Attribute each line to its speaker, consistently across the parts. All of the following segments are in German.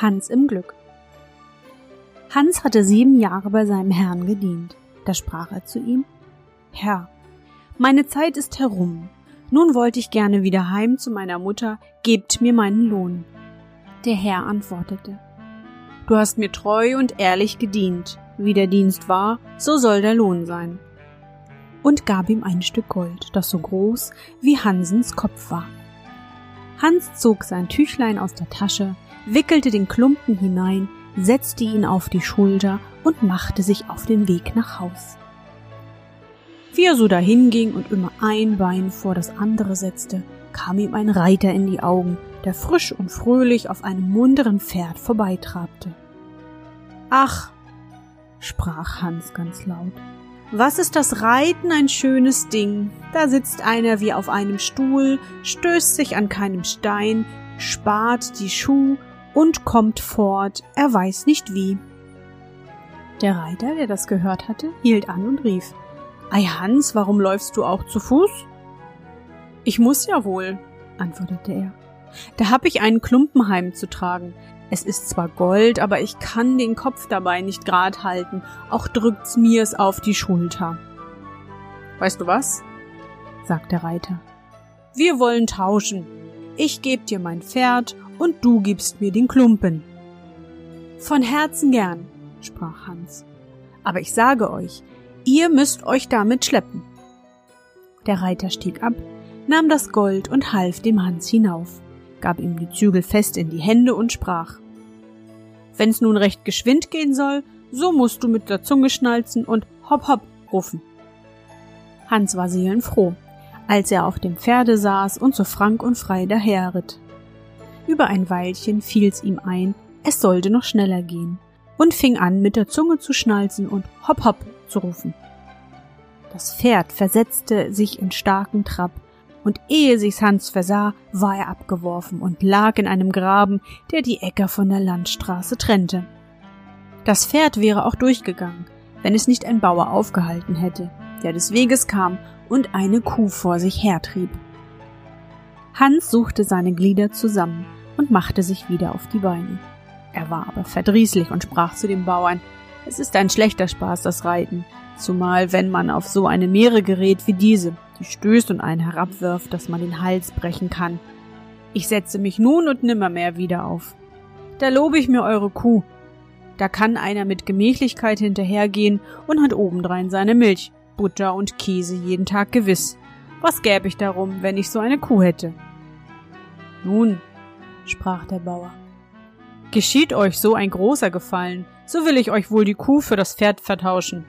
Speaker 1: Hans im Glück. Hans hatte sieben Jahre bei seinem Herrn gedient. Da sprach er zu ihm Herr, meine Zeit ist herum. Nun wollte ich gerne wieder heim zu meiner Mutter, gebt mir meinen Lohn. Der Herr antwortete Du hast mir treu und ehrlich gedient. Wie der Dienst war, so soll der Lohn sein. Und gab ihm ein Stück Gold, das so groß wie Hansens Kopf war. Hans zog sein Tüchlein aus der Tasche, wickelte den Klumpen hinein, setzte ihn auf die Schulter und machte sich auf den Weg nach Haus. Wie er so dahinging und immer ein Bein vor das andere setzte, kam ihm ein Reiter in die Augen, der frisch und fröhlich auf einem munteren Pferd vorbeitrabte. Ach, sprach Hans ganz laut, was ist das Reiten ein schönes Ding? Da sitzt einer wie auf einem Stuhl, stößt sich an keinem Stein, spart die Schuh und kommt fort, er weiß nicht wie. Der Reiter, der das gehört hatte, hielt an und rief Ei Hans, warum läufst du auch zu Fuß? Ich muss ja wohl, antwortete er. Da hab ich einen Klumpen heimzutragen. Es ist zwar Gold, aber ich kann den Kopf dabei nicht grad halten, auch drückt's mir's auf die Schulter. Weißt du was? sagt der Reiter. Wir wollen tauschen. Ich geb dir mein Pferd und du gibst mir den Klumpen. Von Herzen gern, sprach Hans. Aber ich sage euch, ihr müsst euch damit schleppen. Der Reiter stieg ab, nahm das Gold und half dem Hans hinauf, gab ihm die Zügel fest in die Hände und sprach Wenn's nun recht geschwind gehen soll, so musst du mit der Zunge schnalzen und hopp hopp rufen. Hans war seelenfroh, als er auf dem Pferde saß und so frank und frei daherritt. Über ein Weilchen fiel's ihm ein, es sollte noch schneller gehen, und fing an, mit der Zunge zu schnalzen und hopp hopp zu rufen. Das Pferd versetzte sich in starken Trab, und ehe sich's Hans versah, war er abgeworfen und lag in einem Graben, der die Äcker von der Landstraße trennte. Das Pferd wäre auch durchgegangen, wenn es nicht ein Bauer aufgehalten hätte, der des Weges kam und eine Kuh vor sich hertrieb. Hans suchte seine Glieder zusammen und machte sich wieder auf die Beine. Er war aber verdrießlich und sprach zu dem Bauern, es ist ein schlechter Spaß, das Reiten, zumal wenn man auf so eine Meere gerät wie diese, die stößt und einen herabwirft, dass man den Hals brechen kann. Ich setze mich nun und nimmermehr wieder auf. Da lobe ich mir eure Kuh. Da kann einer mit Gemächlichkeit hinterhergehen und hat obendrein seine Milch, Butter und Käse jeden Tag gewiss. Was gäbe ich darum, wenn ich so eine Kuh hätte? Nun, sprach der Bauer. Geschieht euch so ein großer Gefallen, so will ich euch wohl die Kuh für das Pferd vertauschen.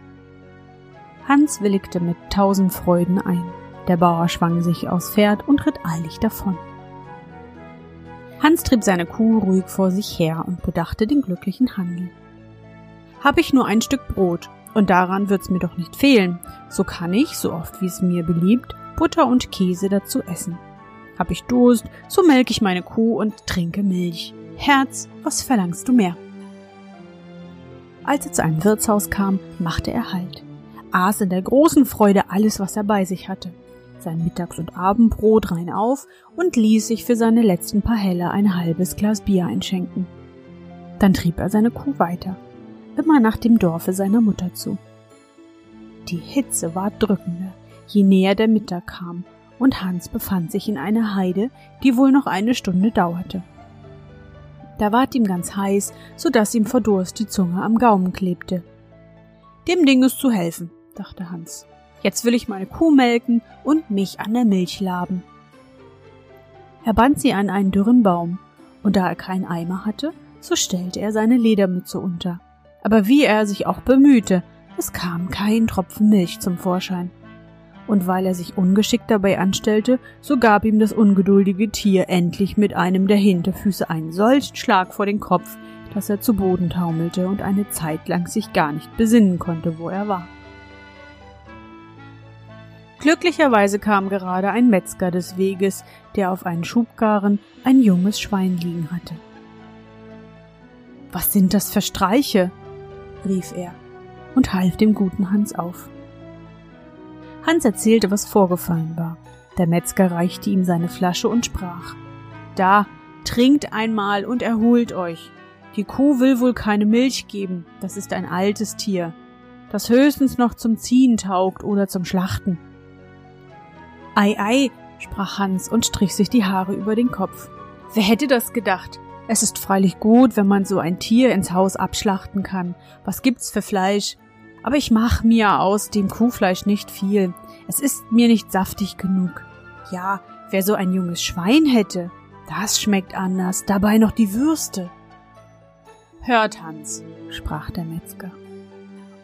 Speaker 1: Hans willigte mit tausend Freuden ein. Der Bauer schwang sich aufs Pferd und ritt eilig davon. Hans trieb seine Kuh ruhig vor sich her und bedachte den glücklichen Handel. Hab ich nur ein Stück Brot, und daran wird's mir doch nicht fehlen, so kann ich, so oft wie es mir beliebt, Butter und Käse dazu essen. Hab ich Durst, so melk ich meine Kuh und trinke Milch. Herz, was verlangst du mehr? Als er zu einem Wirtshaus kam, machte er Halt, aß in der großen Freude alles, was er bei sich hatte, sein Mittags- und Abendbrot rein auf und ließ sich für seine letzten paar Helle ein halbes Glas Bier einschenken. Dann trieb er seine Kuh weiter, immer nach dem Dorfe seiner Mutter zu. Die Hitze war drückender, je näher der Mittag kam, und Hans befand sich in einer Heide, die wohl noch eine Stunde dauerte. Da ward ihm ganz heiß, so dass ihm vor Durst die Zunge am Gaumen klebte. Dem Ding ist zu helfen, dachte Hans. Jetzt will ich meine Kuh melken und mich an der Milch laben. Er band sie an einen dürren Baum, und da er keinen Eimer hatte, so stellte er seine Ledermütze unter. Aber wie er sich auch bemühte, es kam kein Tropfen Milch zum Vorschein. Und weil er sich ungeschickt dabei anstellte, so gab ihm das ungeduldige Tier endlich mit einem der Hinterfüße einen solchen Schlag vor den Kopf, dass er zu Boden taumelte und eine Zeit lang sich gar nicht besinnen konnte, wo er war. Glücklicherweise kam gerade ein Metzger des Weges, der auf einen Schubkarren ein junges Schwein liegen hatte. Was sind das für Streiche? rief er und half dem guten Hans auf. Hans erzählte, was vorgefallen war. Der Metzger reichte ihm seine Flasche und sprach Da, trinkt einmal und erholt euch. Die Kuh will wohl keine Milch geben, das ist ein altes Tier, das höchstens noch zum Ziehen taugt oder zum Schlachten. Ei, ei, sprach Hans und strich sich die Haare über den Kopf. Wer hätte das gedacht? Es ist freilich gut, wenn man so ein Tier ins Haus abschlachten kann. Was gibt's für Fleisch? Aber ich mach mir aus dem Kuhfleisch nicht viel. Es ist mir nicht saftig genug. Ja, wer so ein junges Schwein hätte, das schmeckt anders, dabei noch die Würste. Hört, Hans, sprach der Metzger.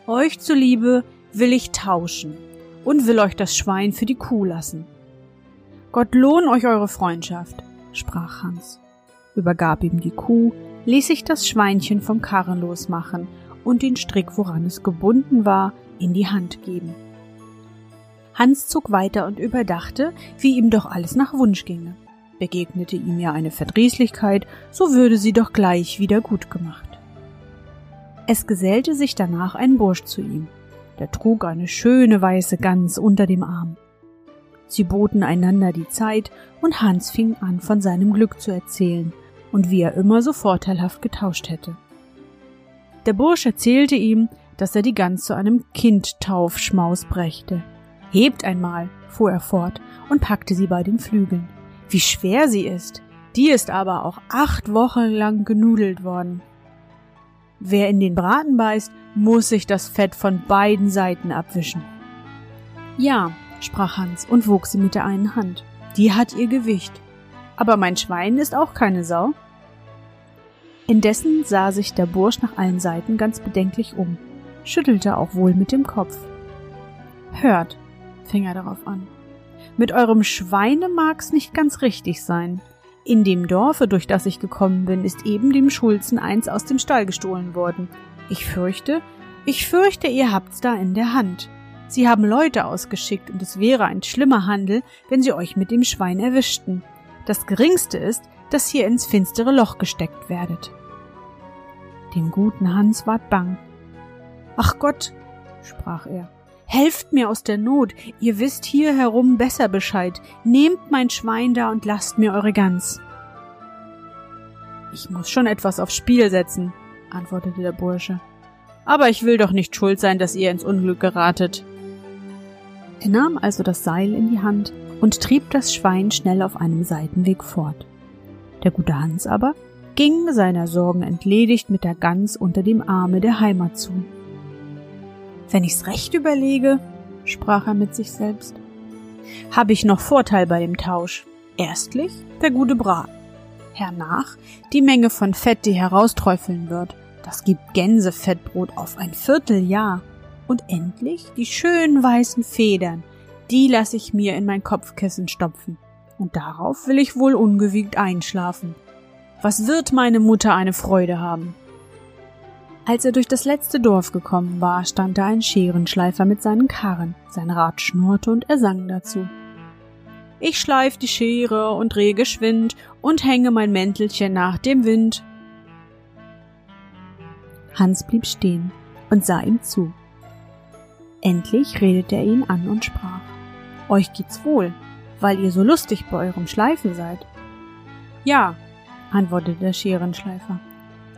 Speaker 1: Euch zuliebe will ich tauschen und will euch das Schwein für die Kuh lassen. Gott lohn euch eure Freundschaft, sprach Hans, übergab ihm die Kuh, ließ sich das Schweinchen vom Karren losmachen und den Strick, woran es gebunden war, in die Hand geben. Hans zog weiter und überdachte, wie ihm doch alles nach Wunsch ginge. Begegnete ihm ja eine Verdrießlichkeit, so würde sie doch gleich wieder gut gemacht. Es gesellte sich danach ein Bursch zu ihm, der trug eine schöne weiße Gans unter dem Arm. Sie boten einander die Zeit, und Hans fing an, von seinem Glück zu erzählen und wie er immer so vorteilhaft getauscht hätte. Der Bursch erzählte ihm, dass er die Gans zu einem Kindtaufschmaus brächte. Hebt einmal, fuhr er fort und packte sie bei den Flügeln. Wie schwer sie ist! Die ist aber auch acht Wochen lang genudelt worden. Wer in den Braten beißt, muss sich das Fett von beiden Seiten abwischen. Ja, sprach Hans und wog sie mit der einen Hand. Die hat ihr Gewicht. Aber mein Schwein ist auch keine Sau. Indessen sah sich der Bursch nach allen Seiten ganz bedenklich um, schüttelte auch wohl mit dem Kopf. Hört, fing er darauf an, mit eurem Schweine mag's nicht ganz richtig sein. In dem Dorfe, durch das ich gekommen bin, ist eben dem Schulzen eins aus dem Stall gestohlen worden. Ich fürchte, ich fürchte, ihr habt's da in der Hand. Sie haben Leute ausgeschickt und es wäre ein schlimmer Handel, wenn sie euch mit dem Schwein erwischten. Das geringste ist, dass ihr ins finstere Loch gesteckt werdet. Dem guten Hans ward bang. Ach Gott, sprach er, helft mir aus der Not, ihr wisst hier herum besser Bescheid, nehmt mein Schwein da und lasst mir eure Gans. Ich muss schon etwas aufs Spiel setzen, antwortete der Bursche. Aber ich will doch nicht schuld sein, dass ihr ins Unglück geratet. Er nahm also das Seil in die Hand und trieb das Schwein schnell auf einem Seitenweg fort. Der gute Hans aber ging seiner Sorgen entledigt mit der Gans unter dem Arme der Heimat zu. Wenn ich's recht überlege, sprach er mit sich selbst, habe ich noch Vorteil bei dem Tausch. Erstlich der gute Braten. Hernach die Menge von Fett, die herausträufeln wird. Das gibt Gänsefettbrot auf ein Vierteljahr. Und endlich die schönen weißen Federn. Die lasse ich mir in mein Kopfkissen stopfen. Und darauf will ich wohl ungewiegt einschlafen. Was wird meine Mutter eine Freude haben? Als er durch das letzte Dorf gekommen war, stand da ein Scherenschleifer mit seinen Karren. Sein Rad schnurrte und er sang dazu. Ich schleif die Schere und drehe geschwind und hänge mein Mäntelchen nach dem Wind. Hans blieb stehen und sah ihm zu. Endlich redete er ihn an und sprach Euch geht's wohl, weil ihr so lustig bei eurem Schleifen seid. Ja, antwortete der Scherenschleifer.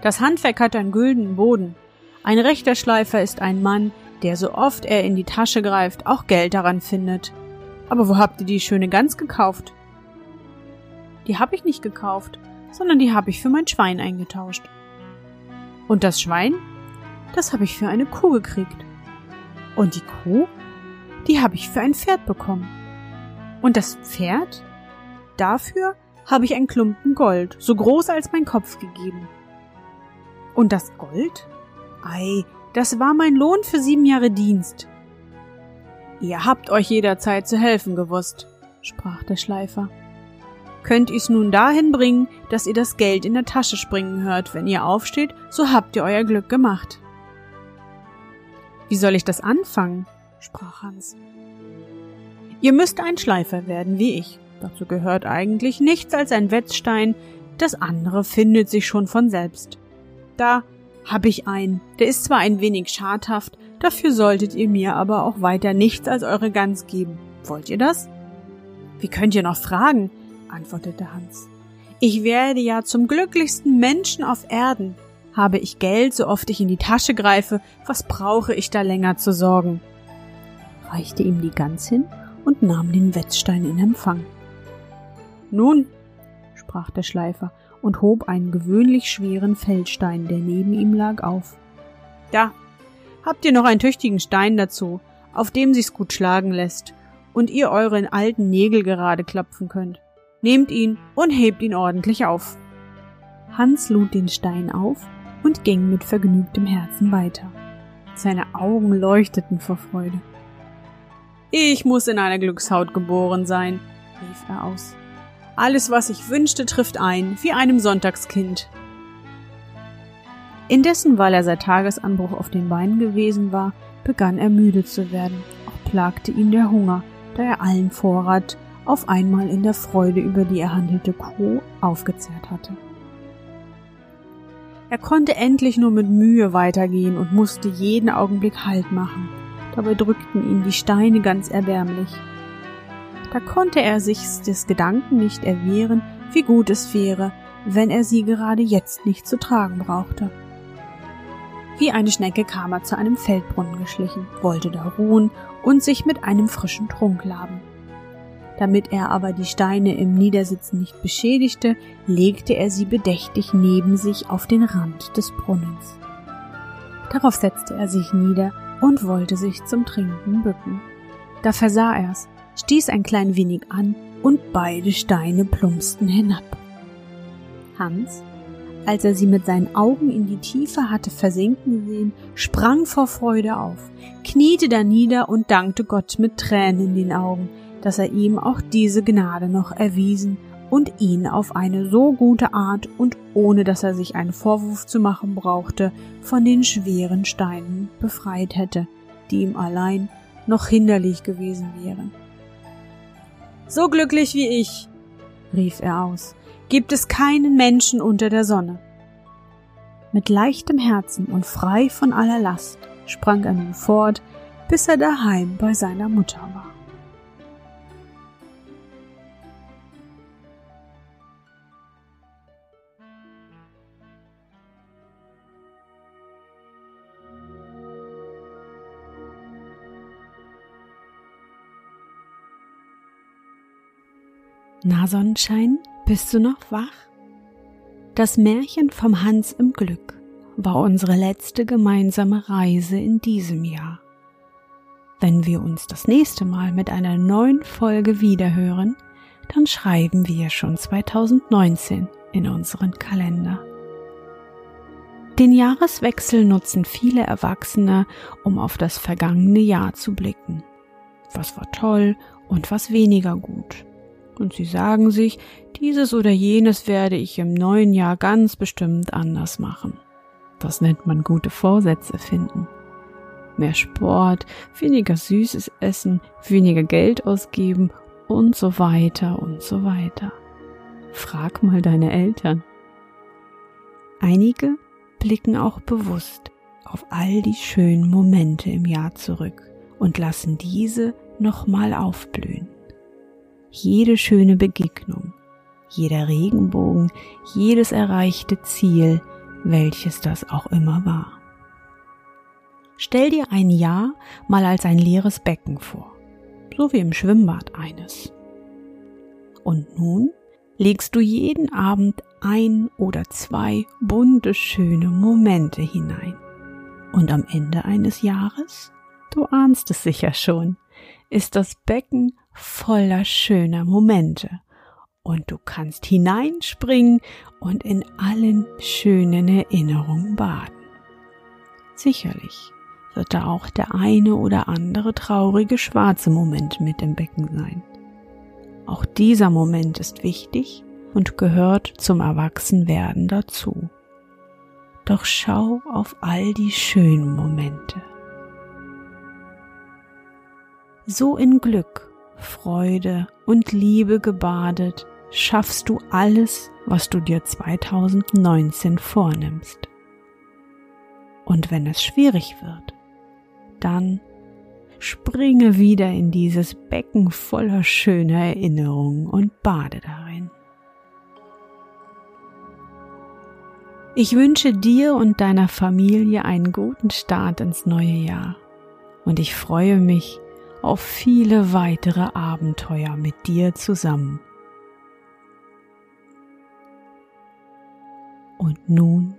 Speaker 1: Das Handwerk hat einen güldenen Boden. Ein rechter Schleifer ist ein Mann, der so oft er in die Tasche greift, auch Geld daran findet. Aber wo habt ihr die schöne Gans gekauft? Die hab ich nicht gekauft, sondern die habe ich für mein Schwein eingetauscht. Und das Schwein, das habe ich für eine Kuh gekriegt. Und die Kuh, die habe ich für ein Pferd bekommen. Und das Pferd, dafür habe ich ein Klumpen Gold, so groß als mein Kopf gegeben. Und das Gold? Ei, das war mein Lohn für sieben Jahre Dienst. Ihr habt euch jederzeit zu helfen gewusst, sprach der Schleifer. Könnt ihr's nun dahin bringen, dass ihr das Geld in der Tasche springen hört, wenn ihr aufsteht, so habt ihr euer Glück gemacht. Wie soll ich das anfangen? sprach Hans. Ihr müsst ein Schleifer werden wie ich. Dazu gehört eigentlich nichts als ein Wetzstein, das andere findet sich schon von selbst. Da hab ich einen, der ist zwar ein wenig schadhaft, dafür solltet ihr mir aber auch weiter nichts als eure Gans geben. Wollt ihr das? Wie könnt ihr noch fragen? antwortete Hans. Ich werde ja zum glücklichsten Menschen auf Erden. Habe ich Geld, so oft ich in die Tasche greife, was brauche ich da länger zu sorgen? reichte ihm die Gans hin und nahm den Wetzstein in Empfang. Nun, sprach der Schleifer und hob einen gewöhnlich schweren Feldstein, der neben ihm lag, auf. Da, habt ihr noch einen tüchtigen Stein dazu, auf dem sich's gut schlagen lässt und ihr euren alten Nägel gerade klopfen könnt. Nehmt ihn und hebt ihn ordentlich auf. Hans lud den Stein auf und ging mit vergnügtem Herzen weiter. Seine Augen leuchteten vor Freude. Ich muss in einer Glückshaut geboren sein, rief er aus. Alles, was ich wünschte, trifft ein, wie einem Sonntagskind. Indessen, weil er seit Tagesanbruch auf den Beinen gewesen war, begann er müde zu werden. Auch plagte ihn der Hunger, da er allen Vorrat auf einmal in der Freude über die erhandelte Kuh aufgezehrt hatte. Er konnte endlich nur mit Mühe weitergehen und musste jeden Augenblick Halt machen dabei drückten ihn die Steine ganz erbärmlich. Da konnte er sich des Gedanken nicht erwehren, wie gut es wäre, wenn er sie gerade jetzt nicht zu tragen brauchte. Wie eine Schnecke kam er zu einem Feldbrunnen geschlichen, wollte da ruhen und sich mit einem frischen Trunk laben. Damit er aber die Steine im Niedersitzen nicht beschädigte, legte er sie bedächtig neben sich auf den Rand des Brunnens. Darauf setzte er sich nieder und wollte sich zum Trinken bücken. Da versah er's, stieß ein klein wenig an und beide Steine plumpsten hinab. Hans, als er sie mit seinen Augen in die Tiefe hatte versinken sehen, sprang vor Freude auf, kniete da nieder und dankte Gott mit Tränen in den Augen, dass er ihm auch diese Gnade noch erwiesen und ihn auf eine so gute Art und ohne dass er sich einen Vorwurf zu machen brauchte, von den schweren Steinen befreit hätte, die ihm allein noch hinderlich gewesen wären. So glücklich wie ich, rief er aus, gibt es keinen Menschen unter der Sonne. Mit leichtem Herzen und frei von aller Last sprang er nun fort, bis er daheim bei seiner Mutter war. Na Sonnenschein, bist du noch wach? Das Märchen vom Hans im Glück war unsere letzte gemeinsame Reise in diesem Jahr. Wenn wir uns das nächste Mal mit einer neuen Folge wiederhören, dann schreiben wir schon 2019 in unseren Kalender. Den Jahreswechsel nutzen viele Erwachsene, um auf das vergangene Jahr zu blicken. Was war toll und was weniger gut und sie sagen sich, dieses oder jenes werde ich im neuen Jahr ganz bestimmt anders machen. Das nennt man gute Vorsätze finden. Mehr Sport, weniger süßes Essen, weniger Geld ausgeben und so weiter und so weiter. Frag mal deine Eltern. Einige blicken auch bewusst auf all die schönen Momente im Jahr zurück und lassen diese nochmal aufblühen jede schöne Begegnung, jeder Regenbogen, jedes erreichte Ziel, welches das auch immer war. Stell dir ein Jahr mal als ein leeres Becken vor, so wie im Schwimmbad eines. Und nun legst du jeden Abend ein oder zwei bunte, schöne Momente hinein. Und am Ende eines Jahres, du ahnst es sicher schon, ist das Becken voller schöner Momente. Und du kannst hineinspringen und in allen schönen Erinnerungen baden. Sicherlich wird da auch der eine oder andere traurige schwarze Moment mit im Becken sein. Auch dieser Moment ist wichtig und gehört zum Erwachsenwerden dazu. Doch schau auf all die schönen Momente. So in Glück, Freude und Liebe gebadet, schaffst du alles, was du dir 2019 vornimmst. Und wenn es schwierig wird, dann springe wieder in dieses Becken voller schöner Erinnerungen und bade darin. Ich wünsche dir und deiner Familie einen guten Start ins neue Jahr und ich freue mich auf viele weitere Abenteuer mit dir zusammen. Und nun,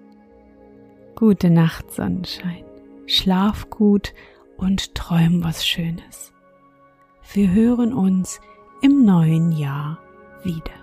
Speaker 1: gute Nacht, Sonnenschein, schlaf gut und träum was Schönes. Wir hören uns im neuen Jahr wieder.